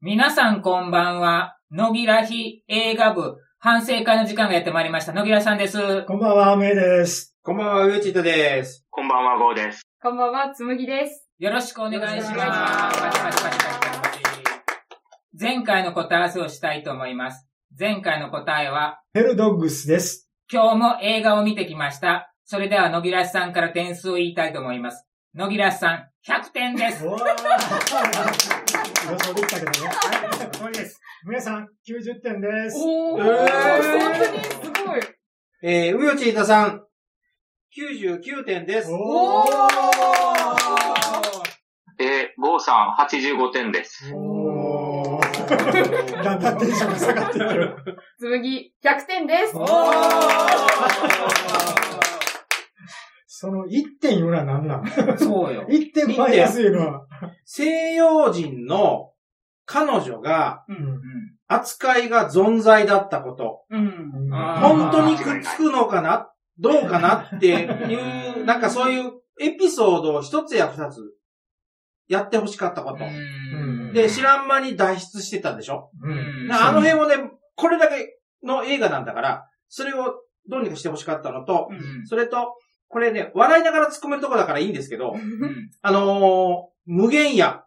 皆さんこんばんは。野木らひ映画部反省会の時間がやってまいりました。野木らさんです。こんばんは、めいです。こんばんは、ウエチートです。こんばんは、ゴーです。こんばんは、つむぎです。よろしくお願いします。前回の答え合わせをしたいと思います。前回の答えは、ヘルドッグスです。今日も映画を見てきました。それでは野木らさんから点数を言いたいと思います。野木らさん、100点です。予想できたけどね。はい、終わりです。皆さん、90点です。おー、えー本当にすごい。えー、ウヨチートさん、99点です。おーえー、ゴーさん、85点です。おーだんだんテンションが下がってくる。つむぎ、100点です。お その1点いうのは何なん？そうよ。?1 点マイナスいうのは。西洋人の彼女が扱いが存在だったこと。本当にくっつくのかな？どうかなっていう、なんかそういうエピソードを一つや二つやってほしかったこと。うんで、知らん間に脱出してたでしょ？うん。あの辺をね、これだけの映画なんだから、それをどうにかしてほしかったのと、うんそれと、これね、笑いながら突っ込めるとこだからいいんですけど、うん。あのー、無限や。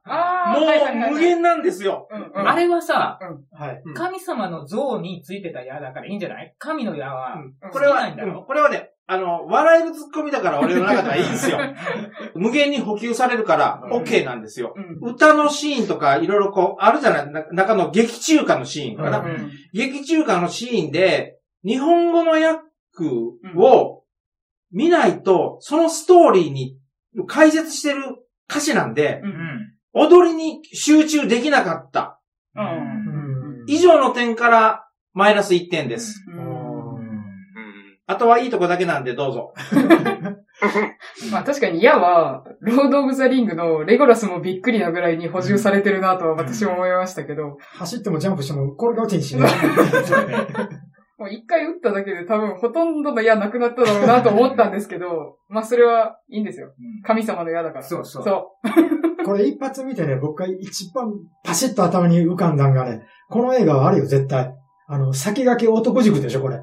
もう無限なんですよ。あれはさ、神様の像についてた矢だからいいんじゃない？神の矢は、これは、これはね、あの、笑える突っ込みだから俺の中ではいいんですよ。無限に補給されるから、うん。OK なんですよ。うん。歌のシーンとか、いろいろこう、あるじゃない？な中の劇中歌のシーンかな。うんうん。劇中歌のシーンで、日本語の訳を見ないと、そのストーリーに解説してる歌詞なんで、う。うんん。踊りに集中できなかった。以上の点から、マイナス1点です。あとはいいとこだけなんで、どうぞ。まあ確かに矢は、ロード・オブ・ザ・リングのレゴラスもびっくりなぐらいに補充されてるなとは私も思いましたけど、走ってもジャンプしても転が落ちんしね。もう一回撃っただけで多分ほとんどの矢なくなっただろうなと思ったんですけど、まあそれはいいんですよ。神様の矢だから。そうそう。そう。これ一発見てね、僕が一番パシッと頭に浮かんだんがね、この映画はあるよ、絶対。あの、先駆け男塾でしょ、これ。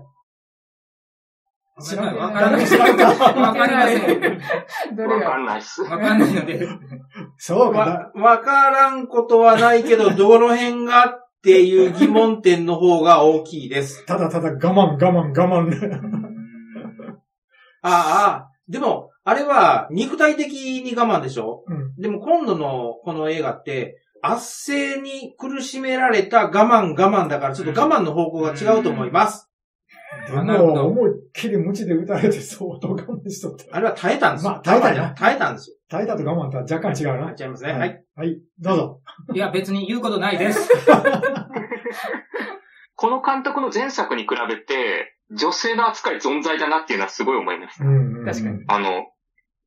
知らんわからない。知らんかわかりません。わかんないっす。わかんないので。そうか。わ、わからんことはないけど、どの辺がっていう疑問点の方が大きいです。ただただ我慢、我慢、我慢で。ああ、でも、あれは肉体的に我慢でしょ？うん。でも今度のこの映画って、圧政に苦しめられた我慢我慢だから、ちょっと我慢の方向が違うと思います。でも、思いっきり無知で撃たれて相当我慢しとった。あれは耐えたんですよ。まあ耐えたよ我慢耐えたんですよ。耐えたと我慢とは若干違うな。違いますね。はい。はい。どうぞ。いや、別に言うことないです。この監督の前作に比べて、女性の扱い存在だなっていうのはすごい思いました。うん確かに。あの、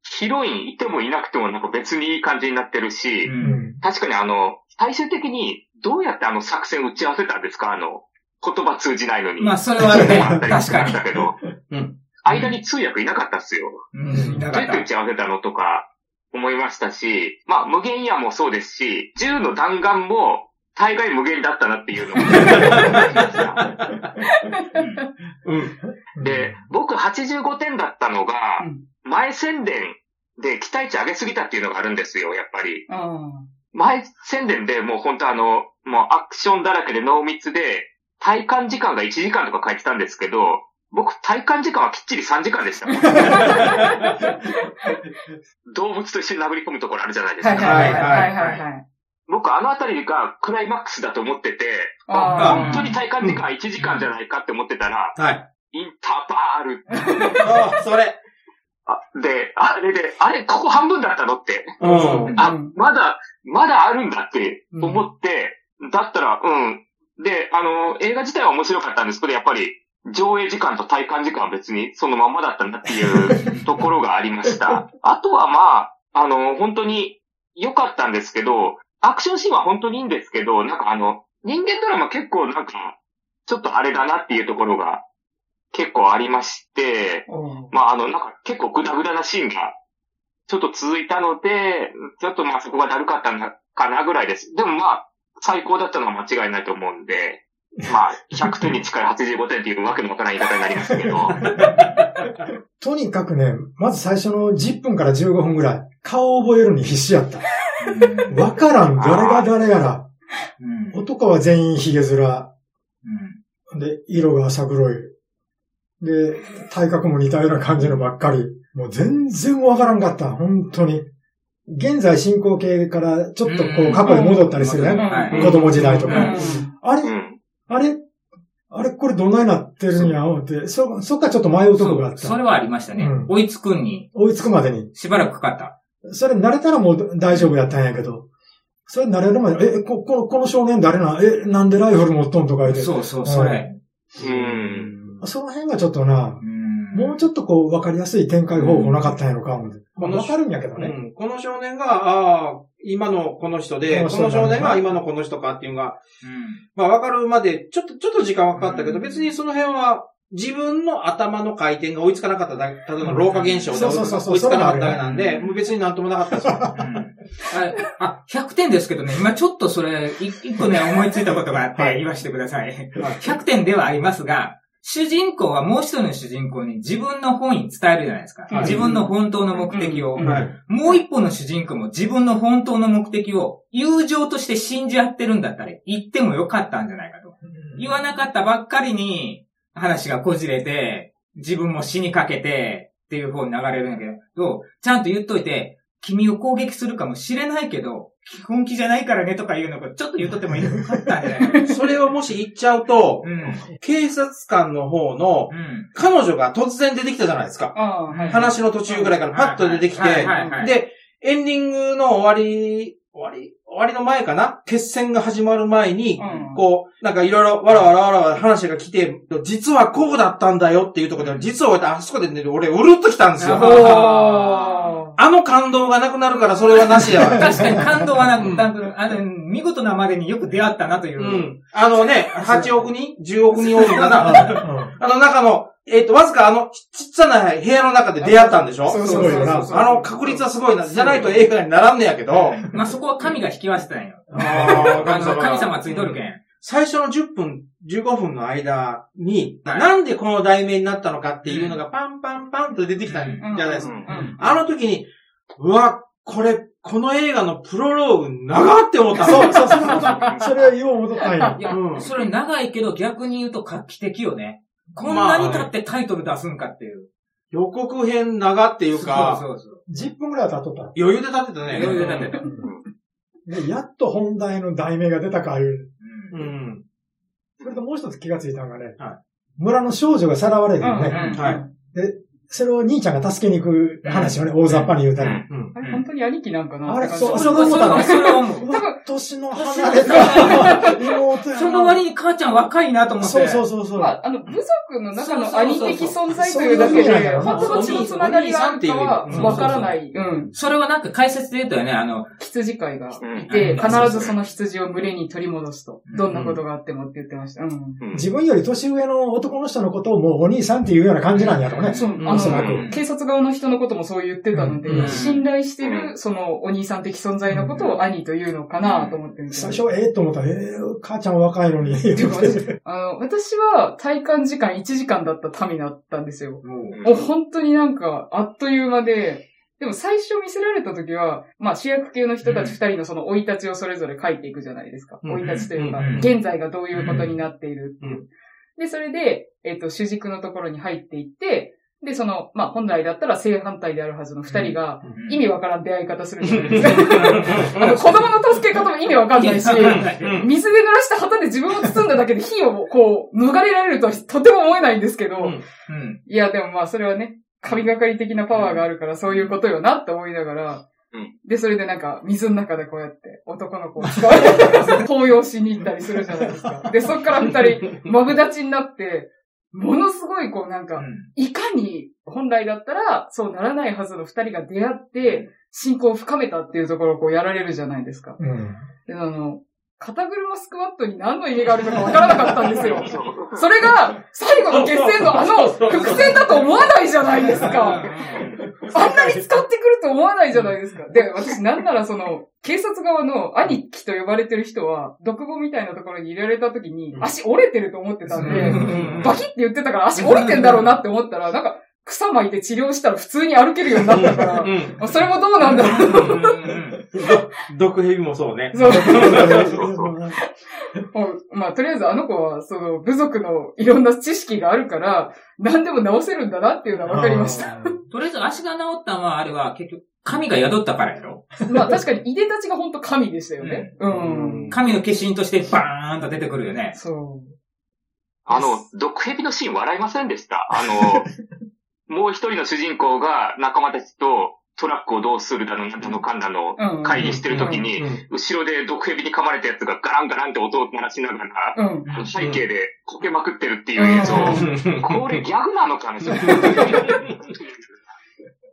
ヒロインいてもいなくてもなんか別にいい感じになってるし、ううんん。確かにあの、最終的にどうやってあの作戦打ち合わせたんですか？あの、言葉通じないのに。まあ、それはね。あったりし確かに。ましたけど、うん。間に通訳いなかったっすよ。うん。どうやって打ち合わせたのとか思いましたし、まあ無限矢もそうですし、銃の弾丸も大概無限だったなっていうのも。うん。で、僕85点だったのがうん、前宣伝で期待値上げすぎたっていうのがあるんですよ、やっぱり。うん。前宣伝でもう本当あの、もうアクションだらけで濃密で、体感時間が1時間とか書いてたんですけど、僕体感時間はきっちり3時間でした。動物と一緒に殴り込むところあるじゃないですか。はいはいはいはい。僕あのあたりがクライマックスだと思ってて、本当に体感時間1時間じゃないかって思ってたら、はい。インターバール。ああ、それ。あで、あれで、あれ、ここ半分だったのって。うん。あうん、まだ、まだあるんだって思って、だったら、うん。で、あの、映画自体は面白かったんですけど、やっぱり、上映時間と体感時間は別にそのまんまだったんだっていうところがありました。あとはまあ、あの、本当に良かったんですけど、アクションシーンは本当にいいんですけど、なんかあの、人間ドラマ結構なんか、ちょっとあれだなっていうところが結構ありまして、うんまああの、なんか結構グダグダなシーンがちょっと続いたので、ちょっとまあそこがだるかったのかなぐらいです。でもまあ、最高だったのは間違いないと思うんで、まあ、100点に近い85点っていうわけのわからない言い方になりますけど、とにかくね、まず最初の10分から15分ぐらい、顔を覚えるに必死やった。わからん、誰が誰やら。うん。男は全員髭面。うん。で、色が浅黒い。で、体格も似たような感じのばっかり。もう全然わからんかった。本当に。現在進行形からちょっとこう過去に戻ったりするね。はい子供時代とか。うんあれうん。あれ？あれこれどんなになってるんや？思って、そ、そっからちょっと迷うとこがあった。それはありましたね。うん追いつくんに追いつくまでに。しばらくかかった。それ慣れたらもう大丈夫やったんやけど、それ慣れるまで、え、ここのこの少年誰な？え、なんでライフル持っとんとか言って。そうそう、それ。うん。その辺がちょっとな、うんもうちょっとこう分かりやすい展開方法なかったんやろか、思って。まあ分かるんやけどね。うん。この少年が、ああ、今のこの人で、ここの少年が今のこの人かっていうのが、まあ分かるまで、ちょっと、ちょっと時間はかかったけど、うん。別にその辺は、自分の頭の回転が追いつかなかっただけ、ただの老化現象でそうそうそうそう。追いつかなかっただけなんで、うんもう別になんともなかったですよ。うん。ああ、100点ですけどね、今ちょっとそれ、い一個ね、思いついたことがあって、はい。言わせてください。100点ではありますが、主人公はもう一人の主人公に自分の本意伝えるじゃないですか。はい自分の本当の目的を。もう一方の主人公も自分の本当の目的を友情として信じ合ってるんだったら言ってもよかったんじゃないかと。言わなかったばっかりに話がこじれて、自分も死にかけてっていう方に流れるんだけど、ちゃんと言っといて、君を攻撃するかもしれないけど、本気じゃないからねとか言うのがちょっと言っとってもよか ったんじゃないか。それをもし言っちゃうと、うん。警察官の方の、うん。彼女が突然出てきたじゃないですか。ああ、はい。話の途中ぐらいからパッと出てきて、はいはいはいで、エンディングの終わり、終わり、終わりの前かな？決戦が始まる前に、うんこう、なんかいろいろわらわらわらわら話が来て、実はこうだったんだよっていうところで、実は俺あそこでね、俺うるっと来たんですよ。あの感動がなくなるからそれはなしやわ。確かに感動はなく、なんかあの、見事なまでによく出会ったなというう。ん。あのね、8億人 ?10 億人おるんかな うんあの中の、えっ、と、わずかあの、ちちっちゃな部屋の中で出会ったんでしょ？そうそうそうそうあの確率はすごいな。じゃないと映画にならんねやけど。まあ、そこは神が引き分けたんよ。ああの、神様ついとるけん。最初の10分、15分の間に、はいなんでこの題名になったのかっていうのがパンパンパンと出てきたんじゃないですか。あの時に、うわ、これ、この映画のプロローグ長って思ったのそうそうそうそう。それは言おう戻ったんやい。や、うんそれ長いけど逆に言うと画期的よね。こんなに経ってタイトル出すんかっていう。予告編長っていうか、そうそうそう。10分ぐらいは経っとった。余裕で立ってたね。余裕で立ってたで、やっと本題の題名が出たかいう。ううんん。それともう一つ気がついたのがね、は村の少女がさらわれるよね。はい。それを兄ちゃんが助けに行く話をね、大雑把に言うたら。うん。あれ、本当に兄貴なんかなあれそうそう思ったの？それは思う。うわ年の離れた妹やな。その割に母ちゃん若いなと思って。そうそうそうそう。まあ、あの、部族の中の兄的存在というだけで、そうそうそうそう本当の血のつながりがあるかはうんわからない。うん。それはなんか解説で言うとよね、あの、羊飼いがうんいて、うん必ずその羊を群れに取り戻すとう。んどんなことがあってもって言ってました。うん。うん自分より年上の男の人のことをもうお兄さんっていうような感じなんやろうね。そう、うんあの、警察側の人のこともそう言ってたので、うん信頼してうる、その、お兄さん的存在のことを兄というのかなと思って見てました。最初、ええと思ったら、ええ母ちゃん若いのに。あの、私は体感時間1時間だった民だったんですよ。もう本当になんか、あっという間で、でも最初見せられた時は、まあ主役級の人たち二人のその生い立ちをそれぞれ書いていくじゃないですか。うん生い立ちというかうん、現在がどういうことになっているっていうう。で、それで、えっと、主軸のところに入っていって、で、その、まあ本来だったら正反対であるはずの二人が、意味わからん出会い方するじゃないですか。あの、子供の助け方も意味わかんないし、うん。水で濡らした旗で自分を包んだだけで火をこう、逃れられるとはとても思えないんですけど、うん。うん。いや、でもまあ、それはね、神がかり的なパワーがあるから、そういうことよなって思いながら、うん。で、それでなんか、水の中でこうやって、男の子を使われて、抱擁しに行ったりするじゃないですか。で、そっから二人、マブダチになって、ものすごいこうなんか、いかに本来だったら、そうならないはずの二人が出会って、信仰を深めたっていうところをこうやられるじゃないですか。うん。で、あの、肩車スクワットに何の意味があるのかわからなかったんですよ。それが、最後の決戦のあの、伏線だと思わないじゃないですか。あんなに使ってくると思わないじゃないですか。で、私なんならその、警察側の兄貴と呼ばれてる人は、独房みたいなところに入れられた時に、足折れてると思ってたんで、バキって言ってたから足折れてんだろうなって思ったら、なんか、草巻いて治療したら普通に歩けるようになったから、うん。それもどうなんだろう。毒蛇もそうね。そう。まあ、とりあえずあの子は、その、部族のいろんな知識があるから、何でも治せるんだなっていうのは分かりました。た。とりあえず足が治ったのは、あれは結局、神が宿ったからやろまあ、確かに、いでたちが本当神でしたよね。うん。神の化身としてバーンと出てくるよね。そう。あの、毒蛇のシーン笑いませんでした？あの、もう一人の主人公が仲間たちとトラックをどうするだの、なんだのかんだのうん。会議してる時に、後ろで毒蛇に噛まれたやつがガランガランって音を鳴らしながら、うん。背景でこけまくってるっていう映像。うんこれギャグなのかね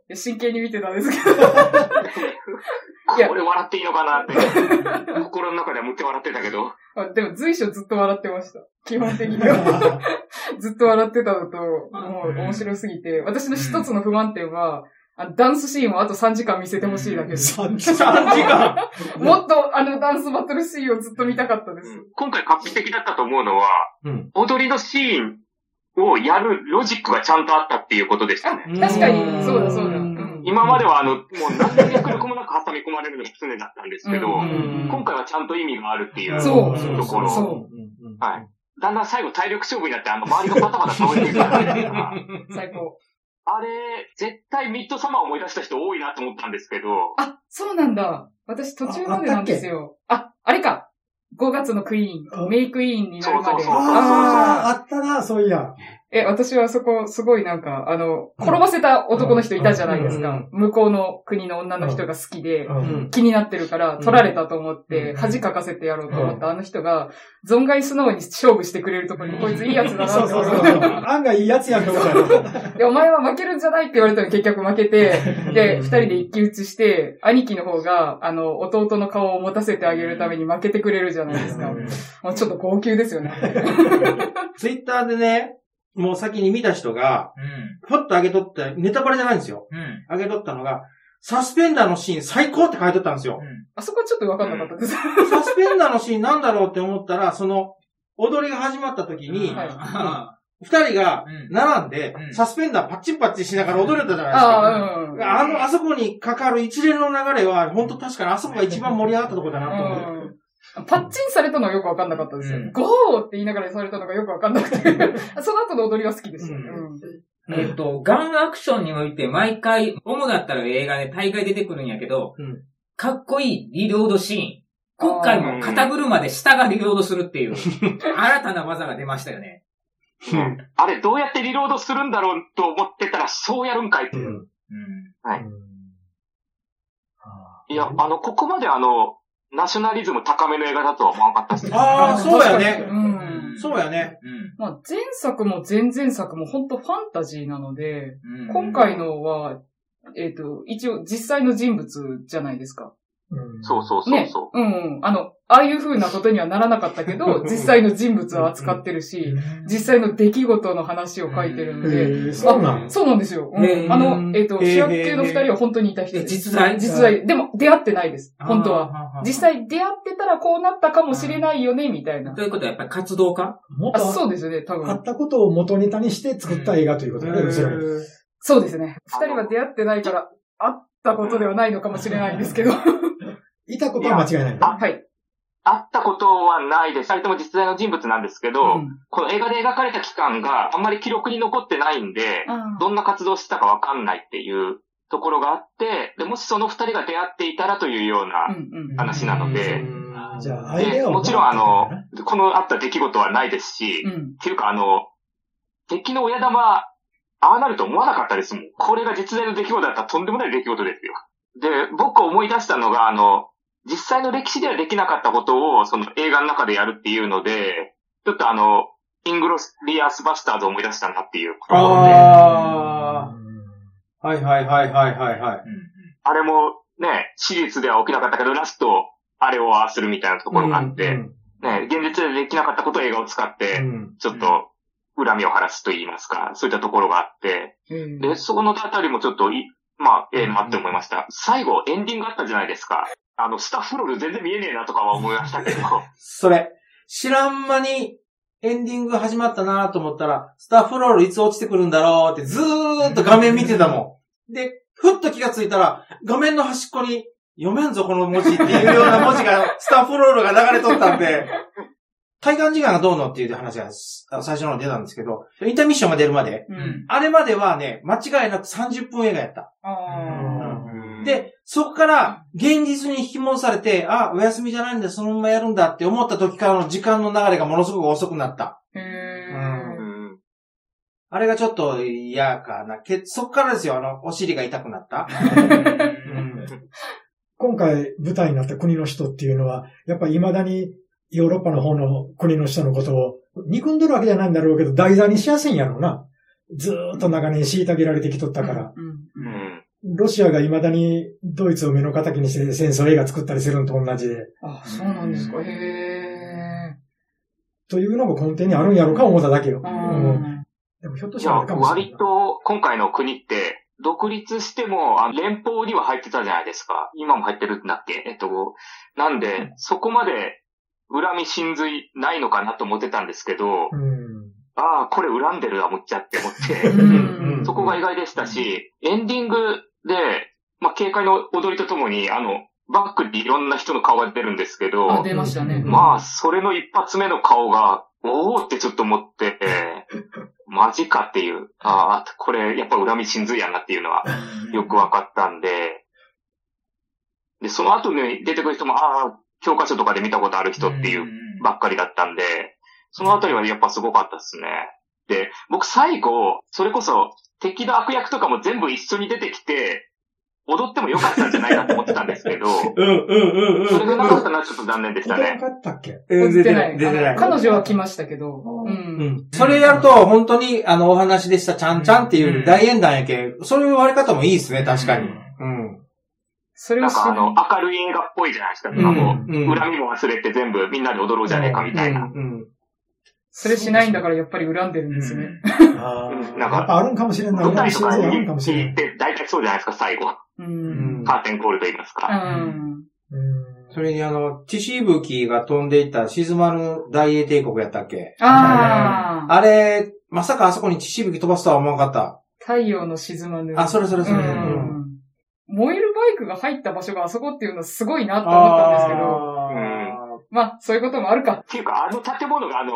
それ真剣に見てたんですけど。いやこれ笑っていいのかなって。心の中ではむって笑ってたけど。あでも随所ずっと笑ってました。基本的には。ずっと笑ってたのと、もう面白すぎて、私の一つの不満点は、あのダンスシーンをあと3時間見せてほしいだけです。3時3時間。もっとあのダンスバトルシーンをずっと見たかったです。今回画期的だったと思うのは、うん。踊りのシーンをやるロジックがちゃんとあったっていうことでしたね。確かに、そうだそうだ。うん今まではあの、もう何の役力もなく挟み込まれるのが常だったんですけど、うん今回はちゃんと意味があるっていうそうところ。そはい。だんだん最後体力勝負になって、あの、周りがバタバタ倒れていくじゃないですか。最高。あれ、絶対ミッドサマー思い出した人多いなと思ったんですけど、あ、そうなんだ。私途中までなんですよ。あ、あれか。5月のクイーン、あメイクイーンになるまで。そうそうそうあああ、あったな、そういや。え、私はそこ、すごいなんか、あの、転ばせた男の人いたじゃないですかうん。向こうの国の女の人が好きで、うん気になってるから、取られたと思って、うん恥かかせてやろうと思ったあの人が、存外素直に勝負してくれるところに、こいついいやつだなそうってそうそう。案外いいやつやんとやろ。で、お前は負けるんじゃないって言われたら結局負けて、で、二人で一騎打ちして、兄貴の方が、あの、弟の顔を持たせてあげるために負けてくれるじゃないですか。もうちょっと号泣ですよね。ツイッターでね、もう先に見た人が、うん。ふっと上げとった、ネタバレじゃないんですよ。うん。上げとったのが、サスペンダーのシーン最高って書いとったんですよ。あそこちょっとわかんなかったです。サスペンダーのシーンなんだろうって思ったら、その、踊りが始まった時に、はい 二人がうん並んでう、んサスペンダーパッチンパッチンしながら踊れたじゃないですか。ああ、うん。あの、あそこにかかる一連の流れは、本当確かにあそこが一番盛り上がったところだなと思って。うんパッチンされたのはよくわかんなかったですよ。うんゴーって言いながらされたのがよくわかんなくて。その後の踊りは好きでした。うんうんえっと、ガンアクションにおいて毎回、主だったら映画で大概出てくるんやけど、うんかっこいいリロードシーン。今回も肩車で下がリロードするっていう、新たな技が出ましたよね。うんあれどうやってリロードするんだろうと思ってたら、そうやるんかいっていう。うん。はいうんいや、あの、ここまであの、ナショナリズム高めの映画だとは思わなかったです。ああ、そうやねに。うん。そうやね。うん。まあ、前作も前々作も本当ファンタジーなので、うん今回のは、えっ、と、一応実際の人物じゃないですか。うんそうそうそうねそ。うんうん。あの、ああいう風なことにはならなかったけど、実際の人物を扱ってるし、実際の出来事の話を書いてるのへで、えそうなのそうなんですよ。あの、えっ、と、主役級の二人は本当にいた人えです。実在実在。でも、出会ってないです。本当は。は実際出会ってたらこうなったかもしれないよね、みたいなと。いうことはやっぱり活動家？あ、もっとそうですよね、多あ分っ。たことを元ネタにして作った映画ということだね。そうですね。二人は出会ってないから、会ったことではないのかもしれないんですけど。いたことは間違いない。はい。会ったことはないです。二人とも実在の人物なんですけど、うんこの映画で描かれた期間があんまり記録に残ってないんで、あーどんな活動してたかわかんないっていうところがあって、でもしその二人が出会っていたらというよううなんうん。話なので、でもちろんあの、このあった出来事はないですし、うん。っていうかあの、敵の親玉、ああなると思わなかったですもん。これが実在の出来事だったらとんでもない出来事ですよ。で、僕思い出したのが、あの、実際の歴史ではできなかったことを、その映画の中でやるっていうので、ちょっとあの、イングロリアスバスターズを思い出したなっていうところで、ああ。はいはいはいはいはいはい。あれもね、史実では起きなかったけど、ラスト、あれをああするみたいなところがあって、うんね、現実でできなかったことを映画を使って、うんちょっと恨みを晴らすと言いますか、そういったところがあって、うんで、そこのあたりもちょっとい、まあ、ええなって思いました。最後、エンディングあったじゃないですか。あの、スタッフロール全然見えねえなとかは思いましたけど。それ、知らん間にエンディング始まったなと思ったら、スタッフロールいつ落ちてくるんだろうってずーっと画面見てたもん。で、ふっと気がついたら、画面の端っこに、読めんぞこの文字っていうような文字が、スタッフロールが流れとったんで、体感時間がどうのっていう話が最初の出たんですけど、インターミッションが出るまで、うん。あれまではね、間違いなく30分映画やった。あで、そこから現実に引き戻されて、あ、お休みじゃないんだ、そのままやるんだって思った時からの時間の流れがものすごく遅くなった。うー。んあれがちょっと嫌かな。けそっからですよ、あの、お尻が痛くなった。うん 今回舞台になった国の人っていうのは、やっぱ未だにヨーロッパの方の国の人のことを憎んでるわけじゃないんだろうけど、題材にしやすいんやろうな。ずーっと長年虐げられてきとったから。うん。ううんん。ロシアが未だにドイツを目の敵にして戦争映画作ったりするのと同じで。あ、そうなんですか。へえ。というのが根底にあるんやろうか思っただけよ。ううんん。でもひょっとしたらあれかもしれない割。と今回の国って、独立しても、あ連邦には入ってたじゃないですか。今も入ってるんだっけえっと、なんで、そこまで恨み真髄ないのかなと思ってたんですけど、うん。ああ、これ恨んでるわ、思っちゃって思って。うんそこが意外でしたし、エンディングで、まあ、警戒の踊りとともに、あの、バックにいろんな人の顔が出るんですけあ、ど、出ましたね。まあ、それの一発目の顔が、おーってちょっと思って、マジかっていう、ああ、これやっぱ恨み真髄やなっていうのは よくわかったんで、で、その後に出てくる人も、ああ、教科書とかで見たことある人っていうばっかりだったんで、そのあたりはやっぱすごかったですね。で、僕最後、それこそ敵の悪役とかも全部一緒に出てきて、踊ってもよかったんじゃないかと思ってたんですけど、うんうんうんうん。それがなかったのはちょっと残念でしたね出てな。かったっけ？うん出てない。出てない。あの彼女は来ましたけど。う。うんん。それやると、本当に、あの、お話でした、ちゃんちゃんっていう大演談やけ、そういう割り方もいいですね、確かに。うん。それをしなんかあの、明るい映画っぽいじゃないですか。うん今もう、うん恨みも忘れて全部みんなで踊ろうじゃねえかみたいな。うん。それしないんだからやっぱり恨んでるんですね。あうんあ。なんかやっぱあるんかもしれんない。舞台とかあるんにかもしれん。行って、大体そうじゃないですか、最後。う。うんんカーテンコールと言いますうか。ん。うんそれにあの、血しぶきが飛んでいった静まる大英帝国やったっけ？ああ。あれ、まさかあそこに血しぶき飛ばすとは思わなかった。太陽の沈まぬ。あ、それそれそれ。燃えるバイクが入った場所があそこっていうのはすごいなと思ったんですけど。あまあ、そういうこともあるか。っていうか、あの建物があの、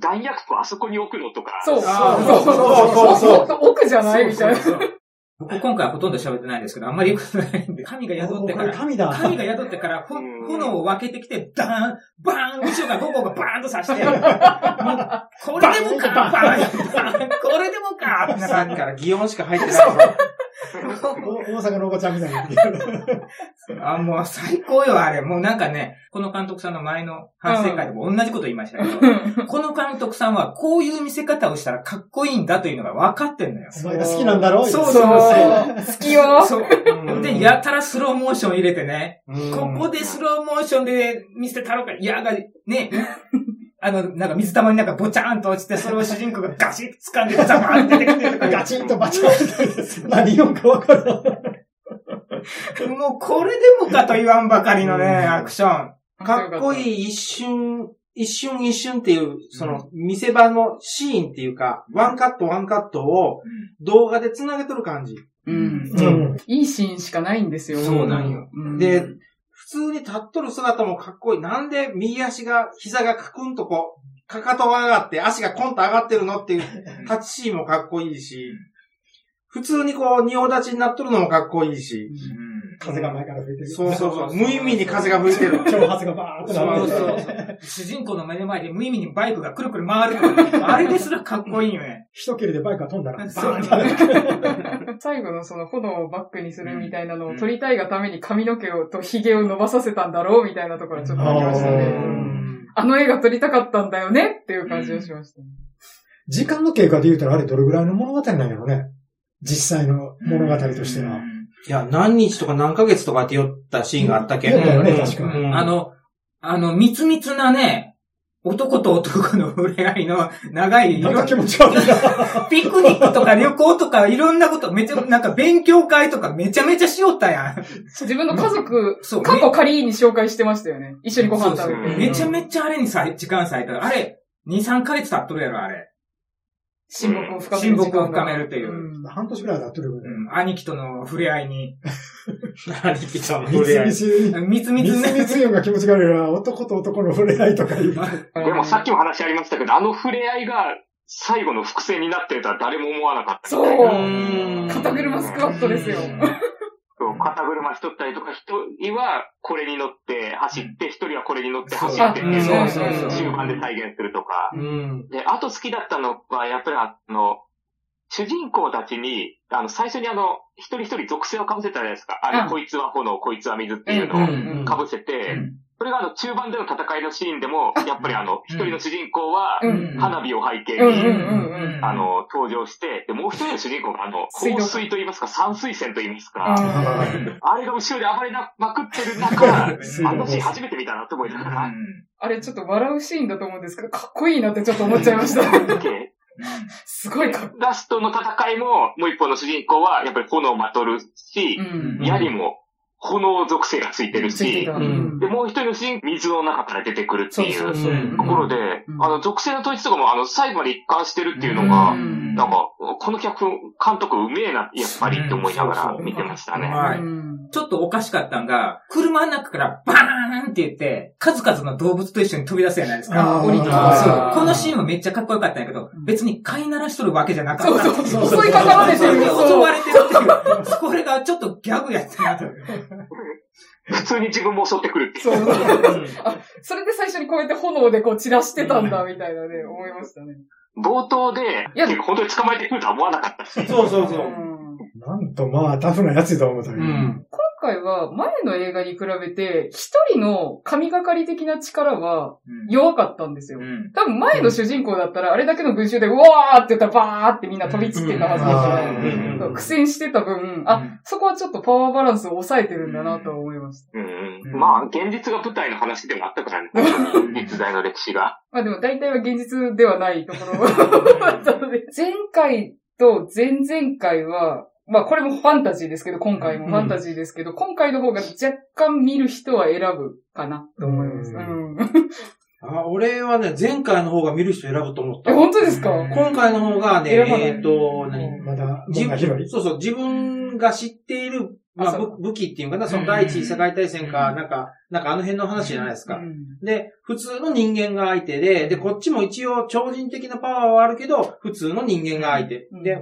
弾薬庫あそこに置くのとか。そう。そうそうそうそうそうそう。奥じゃないみたいな。そうそうそう僕今回はほとんど喋ってないんですけど、あんまり言うことないんで、神が宿ってから、神だ。神が宿ってから、炎を分けてきて、ダーン、バーン、後ろが午後がバーンと刺して、もう、これでもか、バーン、これでもか、ってなさっ感じきから擬音しか入ってない。お 大阪のおばちゃんみたいに言ってる。あ、もう最高よ、あれ。もうなんかね、この監督さんの前の反省会でも同じこと言いましたけど、この監督さんはこういう見せ方をしたらかっこいいんだというのが分かってんのよ。お前が好きなんだろそうそう。好きよ。そう。うんで、やたらスローモーション入れてね、うんここでスローモーションで見せたろか、いやが、ね、あの、なんか水玉になんかボチャーンと落ちて、それを主人公がガシッと掴んでザバーンって出てきてとか、ガチンとバチンと。何言うんかわからん。もうこれでもかと言わんばかりのね、うんアクション。かっこいい一瞬、一瞬一瞬っていう、その見せ場のシーンっていうか、ワンカットワンカットを動画で繋げとる感じ。うん。うん。いいシーンしかないんですよ。そうなんようん。で、普通に立っとる姿もかっこいい。なんで右足が、膝がカクンとこう、かかとが上がって足がコンと上がってるのっていうタッチシーンもかっこいいし、普通にこう、仁王立ちになっとるのもかっこいいし、風が前から吹いてる。そうそうそう、無意味に風が吹いてる。挑発がバーっとそうなそうってて。主人公の目の前で無意味にバイクがくるくる回るあれですらかっこいいよね。一蹴りでバイクが飛んだら、バそうーン。最後のその炎をバックにするみたいなのを撮りたいがために髪の毛をと髭を伸ばさせたんだろうみたいなところはちょっとありましたうね。んあの絵が撮りたかったんだよねっていう感じがしましたね。時間の経過で言うたらあれどれぐらいの物語なんやろね。実際の物語としては。いや、何日とか何ヶ月とかって言ったシーンがあったけど。ねあの、あの、密密なね、男と男の触れ合いの長い、なん。か気持ち悪い。ピクニックとか旅行とかいろん。なこと、めちゃ、なん。か勉強会とかめちゃめちゃしよったやん。自分の家族、そう。過去仮に紹介してましたよね。一緒にご飯食べて。めちゃめちゃあれにさ、時間割いた。あれ、2、3ヶ月経っとるやろ、あれ。親睦を深め親る時間が。睦を深めるっていう。うん半年くらい経ってるよね。うん、兄貴との触れ合いに。兄貴とのみつ触れ合いみつ、みつみみつみつ言うのが気持ち悪いな。男と男の触れ合いとか言う。でもさっきも話ありましたけど、あの触れ合いが最後の伏線になってるとは誰も思わなかった。そううん肩車スクワットですよ。肩車しとったりとか、一人はこれに乗って走って、一人はこれに乗って走ってっていうのをそうそうそう中盤で再現するとか。うん。で、あと好きだったのは、やっぱりあの、主人公たちに、あの、最初にあの、一人一人属性を被せたじゃないですか。あれ、うんこいつは炎、こいつは水っていうのをうん被せて、うんそれがあの、中盤での戦いのシーンでも、やっぱりあの、一人の主人公は、うん。花火を背景に。あの、登場して、で、もう一人の主人公があの、香水と言いますか、山水線と言いますか、ああれが後ろで暴れなまくってる中、あのシーン初めて見たなと思いながら、あれちょっと笑うシーンだと思うんですけど、かっこいいなってちょっと思っちゃいました。ですごいかラストの戦いも、もう一方の主人公は、やっぱり炎をまとるし。槍も炎属性がついてるしうん。で、もう一人の主人公、水の中から出てくるってそういうところで、うん。あの、属性の統一とかも、あの、最後まで一貫してるっていうのが、うん。なんか、この脚本、監督うめえな、やっぱりって思いながら見てましたね。はい。うんちょっとおかしかったんが、車の中からバーンって言って、数々の動物と一緒に飛び出すじゃないですか。降りて。このシーンはめっちゃかっこよかったんやけど、別に飼いならしとるわけじゃなかった。そうそうそう。襲いかかられてるそう襲われてる。これがちょっとギャグやったなと。普通に自分も襲ってくるっていう。そう。あ、それで最初にこうやって炎でこう散らしてたんだ、みたいなね、思いましたね。冒頭で、いや本当に捕まえてくるとは思わなかったし。そうそうそう。んなんとまあ、タフなやつだと思ったけど。うん。今回は前の映画に比べて、一人の神がかり的な力は弱かったんですよ。うん。多分前の主人公だったら、あれだけの群衆で、うわーって言ったらバーってみんな飛び散ってたはずだから、うん苦戦してた分、あ、そこはちょっとパワーバランスを抑えてるんだなとは思いました。うんううんん。まあ、現実が舞台の話でもあったからね。実在の歴史が。まあでも大体は現実ではないところだったので、前回と前々回は、まあこれもファンタジーですけど、今回もファンタジーですけど、今回の方が若干見る人は選ぶかな。と思います。う。うん。あ、俺はね、前回の方が見る人選ぶと思っえ、た。本当ですか？今回の方がね、えっと、何？まだ、自門が広い。そうそう、自分が知っている、まあ、武武器っていうかな、その第一次世界大戦か、うん。なんか、なんかあの辺の話じゃないですか。うん。で、普通の人間が相手で、で、こっちも一応超人的なパワーはあるけど、普通の人間が相手。うん。で、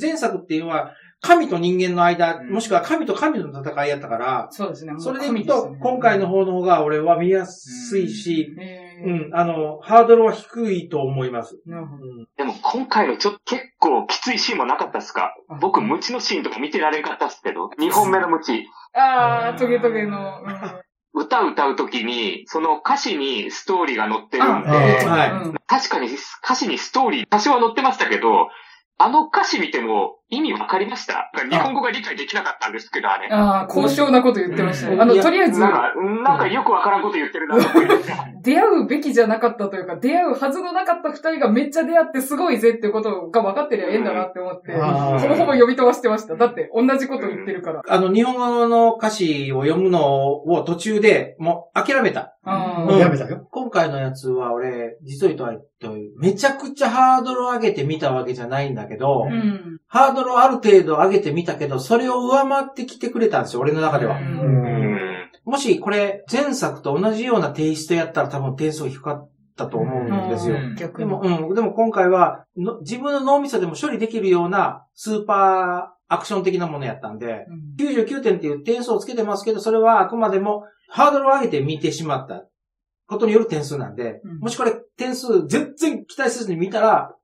前作っていうのは、神と人間の間、うん。もしくは神と神の戦いやったから、そうですね。それで言うと、今回の方の方が俺は見やすいし、えーうん、あの、ハードルは低いと思います。なるほど。でも今回のちょっと結構きついシーンもなかったですか？あ僕、ムチのシーンとか見てられんかったっすけど、2本目のムチ。あー、トゲトゲの。うん。歌歌うときに、その歌詞にストーリーが載ってるんあで、はい。うん。確かに歌詞にストーリー多少は載ってましたけど、あの歌詞見ても意味わかりました？日本語が理解できなかったんですけど、あれ。ああ、高尚なこと言ってましたね。あの、とりあえず、なんか、なんかよくわからんこと言ってるなと思いました。出会うべきじゃなかったというか、出会うはずのなかった二人がめっちゃ出会ってすごいぜってことが分かってりゃええんだなって思って、ほぼほぼ読み飛ばしてました。だって、同じこと言ってるから。あの、日本語の歌詞を読むのを途中でもう諦めた。あもうやめたよ。今回のやつは俺、実を言うとあと、めちゃくちゃハードルを上げてみたわけじゃないんだけど、うん。ハードルをある程度上げてみたけど、それを上回ってきてくれたんですよ、俺の中では。もしこれ、前作と同じようなテイストやったら多分点数低かったと思うんですよ。うん逆に。でも、うん、でも今回はの、自分の脳みそでも処理できるようなスーパーアクション的なものやったんで、うん99点っていう点数をつけてますけど、それはあくまでもハードルを上げて見てしまったことによる点数なんで、うんもしこれ点数全然期待せずに見たら、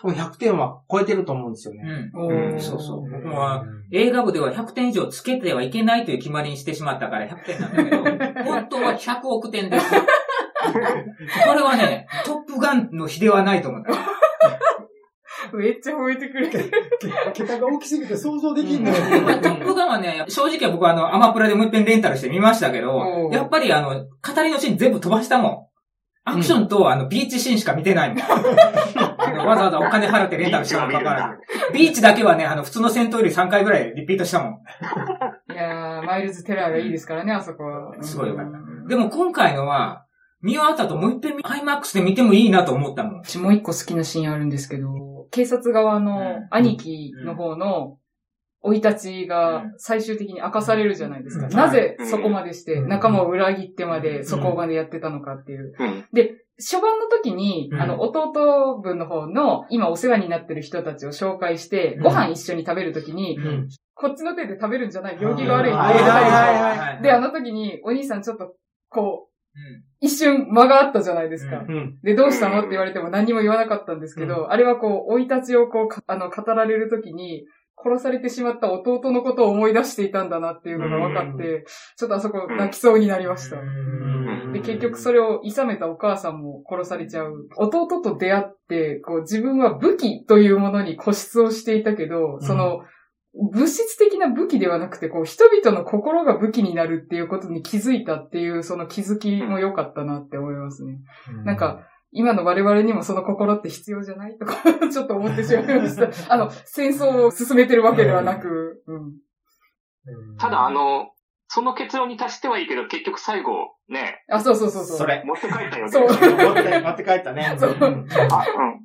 多分100点は超えてると思うんですよね。うん。そうそう僕は映画部では100点以上つけてはいけないという決まりにしてしまったから100点なんだけど、本当は100億点です。これはね、トップガンの比ではないと思った。めっちゃ吠えてくれてる。け桁が大きすぎて想像できんのよ。トップガンはね、正直僕はあの、アマプラでもう一遍レンタルしてみましたけおど、うやっぱりあの、語りのシーン全部飛ばしたもん。アクションと、あの、ビーチシーンしか見てないもん。わざわざお金払ってレンタルしたのかかわらず。ビーチだけはね、あの、普通の戦闘より3回ぐらいリピートしたもん。いやー、マイルズ・テラーがいいですからね、あそこは。すごいよかっうんでも今回のは、見終わった後もう一遍 IMAX で見てもいいなと思ったもん。私もう一個好きなシーンあるんですけど、警察側の兄貴の方の生い立ちが最終的に明かされるじゃないですか。うん。なぜそこまでしてうん。仲間を裏切ってまでそこまでやってたのかっていう。うん。初版の時に、うん。あの、弟分の方の今お世話になってる人たちを紹介して、うん。ご飯一緒に食べる時に、うん。こっちの手で食べるんじゃない、行儀が悪いって言わはいれたでしょはいはいはいで、あの時にお兄さんちょっと、こう、うん。一瞬間があったじゃないですか。うん。うん。で、どうしたの？って言われても何にも言わなかったんですけど、あれはこう、生い立ちをこうか、あの、語られるときに、殺されてしまった弟のことを思い出していたんだなっていうのが分かって、ちょっとあそこ泣きそうになりました。で、結局それを諌めたお母さんも殺されちゃう。弟と出会って、こう自分は武器というものに固執をしていたけど、その、物質的な武器ではなくて、こう人々の心が武器になるっていうことに気づいたっていう、その気づきも良かったなって思いますね。なんか、今の我々にもその心って必要じゃないとか、ちょっと思ってしまいました。あの、戦争を進めてるわけではなく、うん。うんただ、あ、の、その結論に達してはいいけど、結局最後、ね、あ、そうそうそうそう。それ。持って帰ったよね。そう持って、持って帰ったね。そううんあ、うん。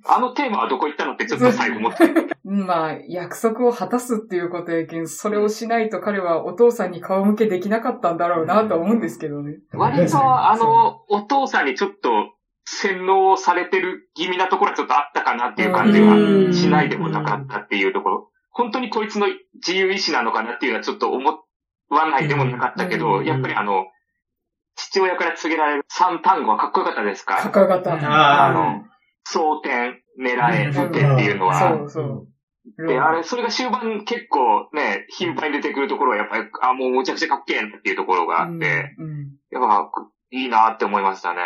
あのテーマはどこ行ったのってちょっと最後思って。うんまあ、約束を果たすっていうことやけん、それをしないと彼はお父さんに顔向けできなかったんだろうなとは思うんですけどね。割と、あの、お父さんにちょっと洗脳されてる気味なところはちょっとあったかなっていう感じはしないでもなかったっていうところ。本当にこいつの自由意志なのかなっていうのはちょっと思わないでもなかったけうど、んやっぱりあの、父親から告げられる3単語はかっこよかったですか？かっこよかった。ああの、争点、狙え、打てっていうのは。そうそう。で、あれ、それが終盤結構ね、頻繁に出てくるところはやっぱり、あ、もうむちゃくちゃかっけえなっていうところがあって、うん、うん。やっぱ、いいなって思いましたね。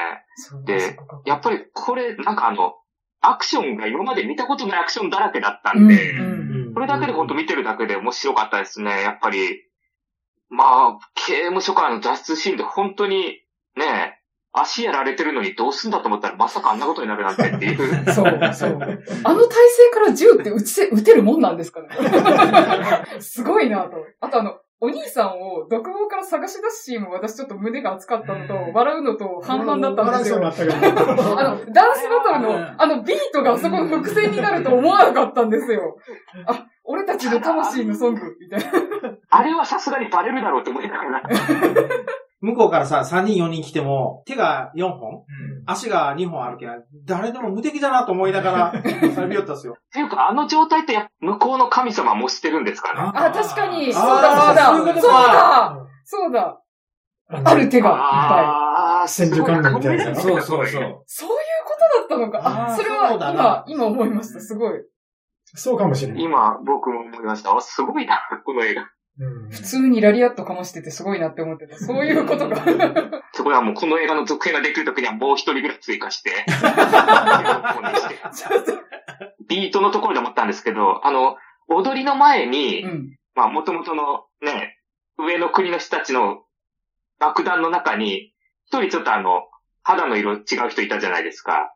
でやっぱりこれ、なんかあの、アクションが今まで見たことないアクションだらけだったんで、これだけで本当見てるだけで面白かったですね。やっぱり、まあ、刑務所からの脱出シーンで本当に、ね、足やられてるのにどうすんだと思ったらまさかあんなことになるなんてっていう。そう、そう。あの体勢から銃って撃ち撃てるもんなんですかね すごいなと。あとあの、お兄さんを独房から探し出すシーンも私ちょっと胸が熱かったのと、うん笑うのと半々だったんですよ。あったけどあの、ダンスバトルうんの、あのビートがそこの伏線になると思わなかったんですよ。あ、俺たちの魂のソング、みたいな。あれはさすがにバレるだろうって思いながら。向こうからさ、3人4人来ても、手が4本うん足が2本あるけど、誰でも無敵だなと思いながら、旅よったんですよ。っていうか、あの状態ってや向こうの神様もしてるんですかね。あ、確かに。そうだ、そうだ。そうだ。そうだ。ある手がいっぱああ、千手観音みたいなそうそうそう。い。そういうことだったのか。あ、それはそうだな今、今思いました。すごい。そうかもしれない。今、僕も思いました。あ、すごいな、この映画。うん普通にラリアットかましててすごいなって思ってた。そういうことが。そこはもうこの映画の続編ができるときにはもう一人ぐらい追加して、ビートのところで思ったんですけど、あの、踊りの前に、うん。まあ、元々のね、上の国の人たちの楽団の中に、一人ちょっとあの、肌の色違う人いたじゃないですか。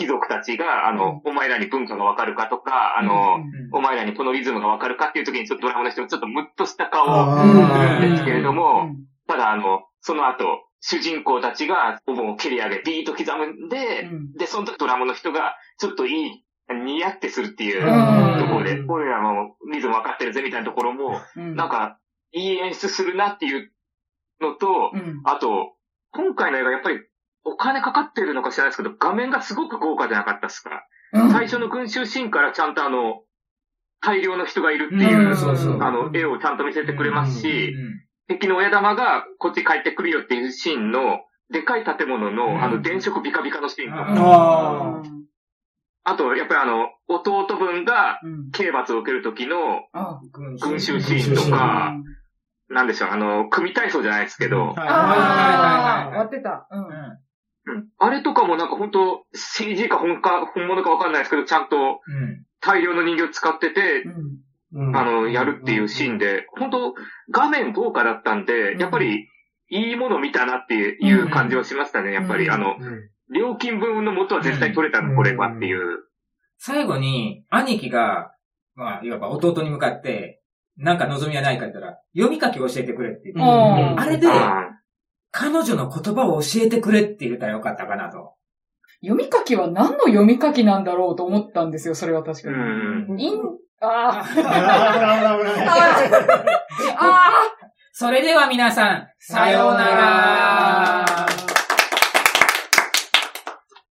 貴族たちが、あの、お前らに文化がわかるかとか、あの、お前らにこのリズムがわかるかっていう時にちょっとドラマの人がちょっとムッとした顔をあすーるんですけれども、うん。ただあの、その後、主人公たちがお盆を蹴り上げ、ビート刻むんで、うん。で、その時ドラムの人が、ちょっといい、ニヤってするっていううん。ところで、俺らもリズム分かってるぜみたいなところも、うん。なんか、いい演出するなっていうのと、うん。あと、今回の映画やっぱりお金かかってるのか知らないですけど、画面がすごく豪華じゃなかったですか。うん。最初の群衆シーンからちゃんとあの、大量の人がいるっていう、あの、絵をちゃんと見せてくれますし、うん敵の親玉がこっち帰ってくるよっていうシーンの、でかい建物の、あの、電飾ビカビカのシーンとか、ああと、やっぱりあの、弟分がうん。刑罰を受ける時のあ群衆シーンとか、なんでしょう、あの、組体操じゃないですけど、ああ、はいはいはいはい割ってた。うん。うん。あれとかもなんか本当 CG か本か、本物かわかんないですけど、ちゃんとうん大量の人形使ってて、うん。あの、やるっていうシーンで、本当画面豪華だったんで、やっぱり、いいもの見たなっていう感じはしましたね。やっぱり、うん。あの、料金分の元は絶対取れたの、これはっていう。最後に、兄貴が、まあ、いわば弟に向かって、なんか望みはないかって言ったら、読み書き教えてくれって言って、うん。あれで、あ彼女の言葉を教えてくれって言ったらよかったかなと。読み書きは何の読み書きなんだろうと思ったんですよ、それは確かに。ん。イン、ああーあそれでは皆さん、さようなら。